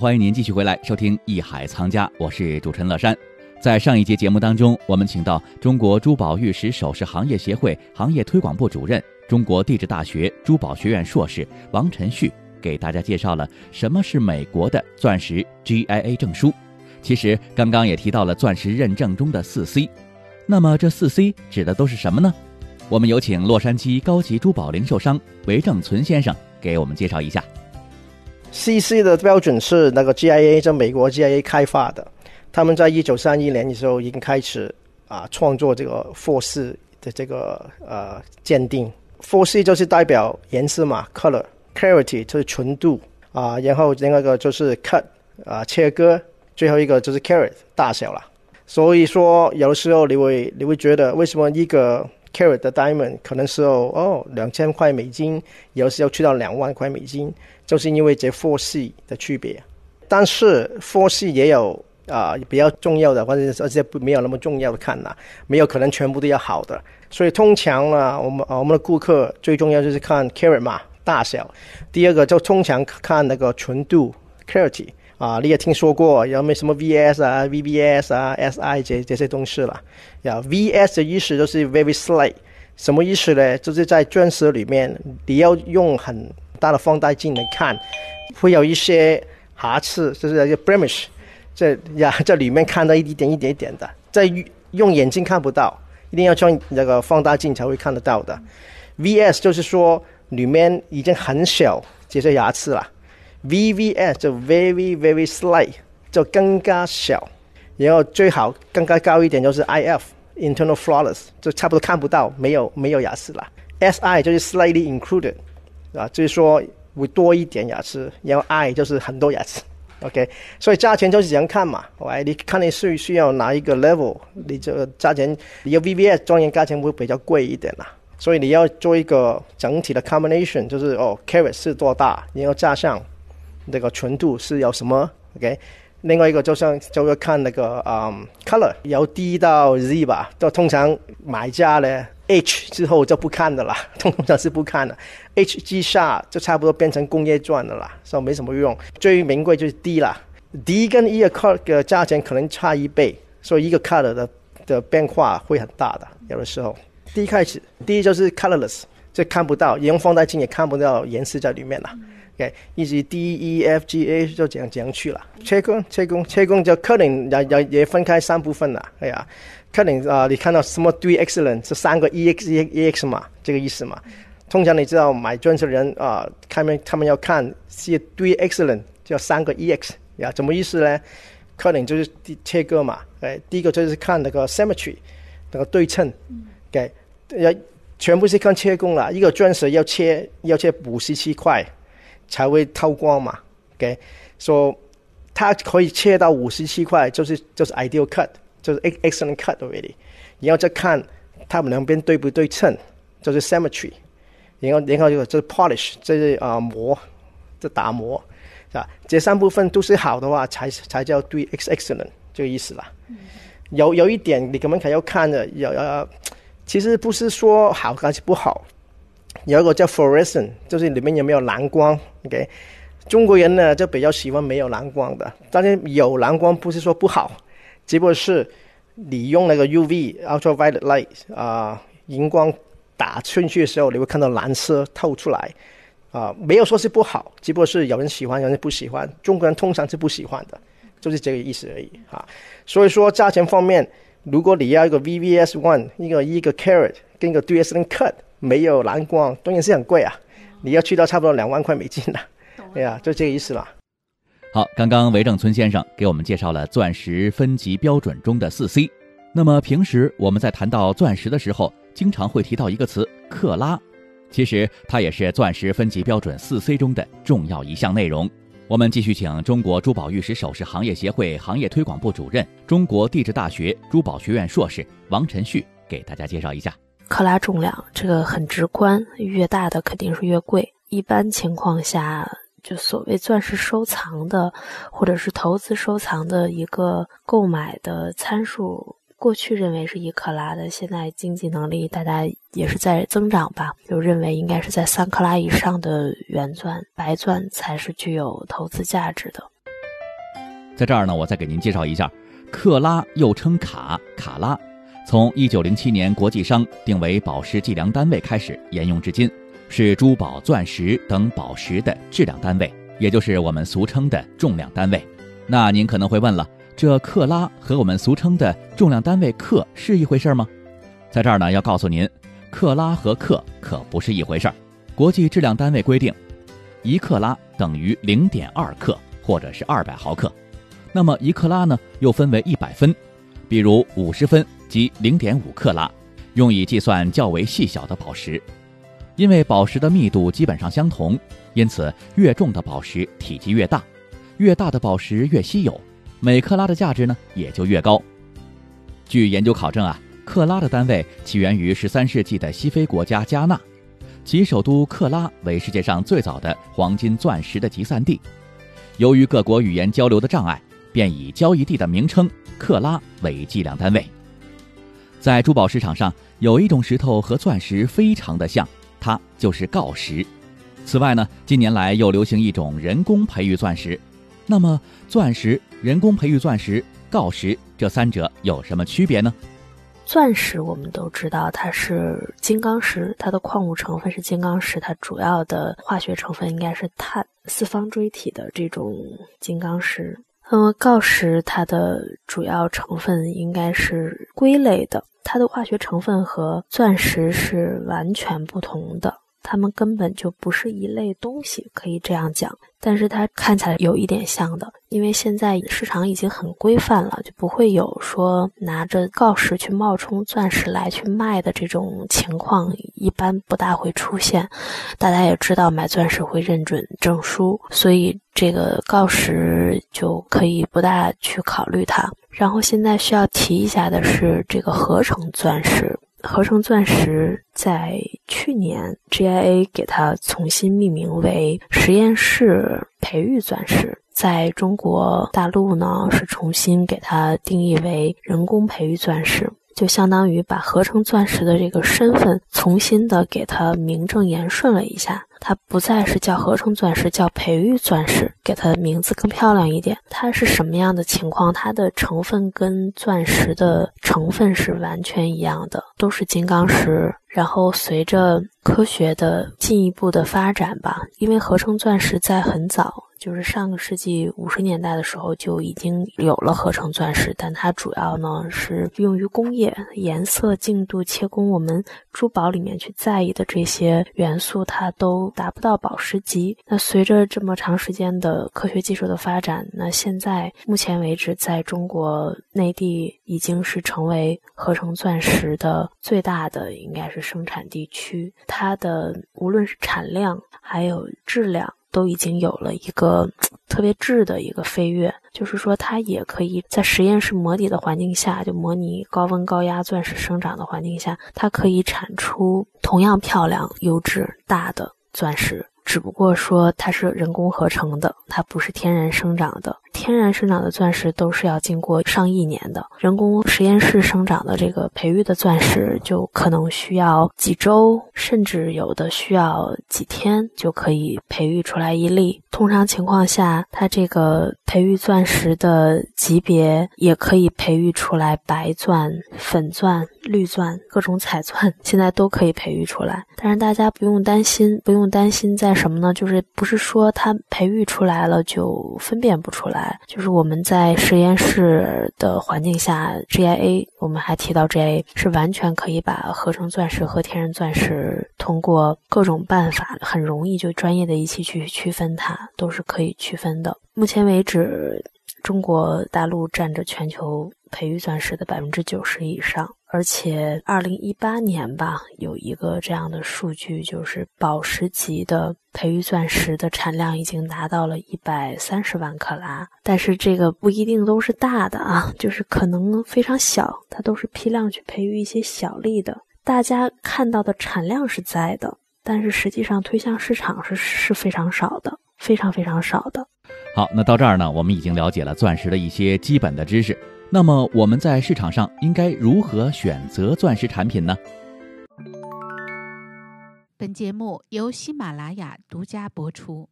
欢迎您继续回来收听《艺海藏家》，我是主持人乐山。在上一节节目当中，我们请到中国珠宝玉石首饰行业协会行业推广部主任、中国地质大学珠宝学院硕士王晨旭，给大家介绍了什么是美国的钻石 GIA 证书。其实刚刚也提到了钻石认证中的四 C，那么这四 C 指的都是什么呢？我们有请洛杉矶高级珠宝零售商韦正存先生给我们介绍一下。CC 的标准是那个 GIA，在美国 GIA 开发的。他们在一九三一年的时候已经开始啊创作这个 Four C 的这个呃鉴定。Four C 就是代表颜色嘛，color，clarity 就是纯度啊，然后另外一个就是 cut 啊切割，最后一个就是 carat 大小了。所以说有的时候你会你会觉得为什么一个 carat 的 diamond 可能是哦两千块美金，有时候去到两万块美金。就是因为这 Four C 的区别，但是 Four C 也有啊比较重要的，或者而且不没有那么重要的看呐，没有可能全部都要好的。所以通常呢，我们我们的顾客最重要就是看 carat 嘛大小，第二个就通常看那个纯度 clarity 啊，你也听说过有没什么 VS 啊 VBS 啊 SI 这这些东西了。呀，VS 的意思就是 very slight，什么意思呢？就是在钻石里面你要用很大的放大镜来看，会有一些瑕疵，就是一个 blemish，这呀 这里面看到一点一点一点的，在用眼睛看不到，一定要装那个放大镜才会看得到的。VS 就是说里面已经很小这些瑕疵了，VVS 就 very very slight，就更加小，然后最好更加高一点就是 IF internal flawless，就差不多看不到，没有没有牙齿了。SI 就是 slightly included。啊，就是说会多一点牙齿，然后 I 就是很多牙齿，OK，所以价钱就是这样看嘛。喂，你看你需需要哪一个 level，你这个价钱，你要 VVS 专业价钱会比较贵一点啦。所以你要做一个整体的 combination，就是哦，carat 是多大，然后加上那个纯度是有什么，OK。另外一个就像就要看那个嗯 color，由 D 到 Z 吧，就通常买家呢。H 之后就不看的啦，通常是不看的。H 之下就差不多变成工业钻的啦，所以没什么用。最名贵就是 D 啦，D 跟一个 cut 的价钱可能差一倍，所以一个 color 的的变化会很大的。有的时候，D 开始，D 就是 colorless，就看不到，也用放大镜也看不到颜色在里面了。OK，一直 D E F G A 就这样这样去了。切工切工切工就可能也也也分开三部分了。哎呀。可能啊，你看到什么 three excellent 这三个 e x e e x 嘛，这个意思嘛。通常你知道买钻石的人啊，他们他们要看是 three excellent，叫三个 e x 呀，怎么意思呢？可能就是切割嘛，哎，第一个就是看那个 symmetry，那个对称，给要全部是看切工了。一个钻石要切要切五十七块才会透光嘛，给说它可以切到五十七块，就是就是 ideal cut。就是 excellent cut already，然后再看它们两边对不对称，就是 symmetry，然后然后就就是 polish，这是啊磨，这打磨，是吧？这三部分都是好的话，才才叫对 excellent 这个意思啦。有有一点你可能还要看的，有呃，其实不是说好还是不好，有一个叫 fluorescent，就是里面有没有蓝光？OK，中国人呢就比较喜欢没有蓝光的，但是有蓝光不是说不好。只不过是你用那个 UV ultraviolet light 啊，荧光打进去的时候，你会看到蓝色透出来啊，没有说是不好，只不过是有人喜欢，有人不喜欢。中国人通常是不喜欢的，就是这个意思而已啊。所以说价钱方面，如果你要一个 VVS one，一个一个 carat 跟一个 d s l cut 没有蓝光，当然是很贵啊，你要去到差不多两万块美金了。对呀，就这个意思了。好，刚刚韦正村先生给我们介绍了钻石分级标准中的四 C。那么平时我们在谈到钻石的时候，经常会提到一个词“克拉”，其实它也是钻石分级标准四 C 中的重要一项内容。我们继续请中国珠宝玉石首饰行业协会行业推广部主任、中国地质大学珠宝学院硕士王晨旭给大家介绍一下克拉重量。这个很直观，越大的肯定是越贵。一般情况下。就所谓钻石收藏的，或者是投资收藏的一个购买的参数，过去认为是一克拉的，现在经济能力大家也是在增长吧，就认为应该是在三克拉以上的原钻、白钻才是具有投资价值的。在这儿呢，我再给您介绍一下，克拉又称卡、卡拉，从一九零七年国际商定为宝石计量单位开始沿用至今，是珠宝、钻石等宝石的质量单位，也就是我们俗称的重量单位。那您可能会问了，这克拉和我们俗称的重量单位克是一回事吗？在这儿呢，要告诉您，克拉和克可不是一回事儿。国际质量单位规定，一克拉等于零点二克，或者是二百毫克。那么一克拉呢，又分为一百分，比如五十分即零点五克拉，用以计算较为细小的宝石。因为宝石的密度基本上相同，因此越重的宝石体积越大，越大的宝石越稀有，每克拉的价值呢也就越高。据研究考证啊，克拉的单位起源于十三世纪的西非国家加纳，其首都克拉为世界上最早的黄金钻石的集散地。由于各国语言交流的障碍。便以交易地的名称克拉为计量单位。在珠宝市场上，有一种石头和钻石非常的像，它就是锆石。此外呢，近年来又流行一种人工培育钻石。那么，钻石、人工培育钻石、锆石这三者有什么区别呢？钻石我们都知道它是金刚石，它的矿物成分是金刚石，它主要的化学成分应该是碳，四方锥体的这种金刚石。那么锆石它的主要成分应该是硅类的，它的化学成分和钻石是完全不同的。它们根本就不是一类东西，可以这样讲。但是它看起来有一点像的，因为现在市场已经很规范了，就不会有说拿着锆石去冒充钻石来去卖的这种情况，一般不大会出现。大家也知道买钻石会认准证书，所以这个锆石就可以不大去考虑它。然后现在需要提一下的是这个合成钻石。合成钻石在去年，GIA 给它重新命名为实验室培育钻石，在中国大陆呢是重新给它定义为人工培育钻石，就相当于把合成钻石的这个身份重新的给它名正言顺了一下。它不再是叫合成钻石，叫培育钻石，给它名字更漂亮一点。它是什么样的情况？它的成分跟钻石的成分是完全一样的，都是金刚石。然后随着科学的进一步的发展吧，因为合成钻石在很早，就是上个世纪五十年代的时候就已经有了合成钻石，但它主要呢是用于工业，颜色、净度、切工，我们珠宝里面去在意的这些元素，它都达不到宝石级。那随着这么长时间的科学技术的发展，那现在目前为止，在中国内地已经是成为合成钻石的最大的，应该是。生产地区，它的无论是产量还有质量，都已经有了一个特别质的一个飞跃。就是说，它也可以在实验室模拟的环境下，就模拟高温高压钻石生长的环境下，它可以产出同样漂亮、优质、大的钻石。只不过说它是人工合成的，它不是天然生长的。天然生长的钻石都是要经过上亿年的，人工实验室生长的这个培育的钻石就可能需要几周，甚至有的需要几天就可以培育出来一粒。通常情况下，它这个培育钻石的级别也可以培育出来白钻、粉钻、绿钻各种彩钻，现在都可以培育出来。但是大家不用担心，不用担心在什么呢？就是不是说它培育出来了就分辨不出来就是我们在实验室的环境下，GIA，我们还提到 GIA 是完全可以把合成钻石和天然钻石通过各种办法很容易就专业的仪器去区分它，都是可以区分的。目前为止，中国大陆占着全球培育钻石的百分之九十以上。而且，二零一八年吧，有一个这样的数据，就是宝石级的培育钻石的产量已经达到了一百三十万克拉。但是这个不一定都是大的啊，就是可能非常小，它都是批量去培育一些小粒的。大家看到的产量是在的，但是实际上推向市场是是非常少的，非常非常少的。好，那到这儿呢，我们已经了解了钻石的一些基本的知识。那么我们在市场上应该如何选择钻石产品呢？本节目由喜马拉雅独家播出。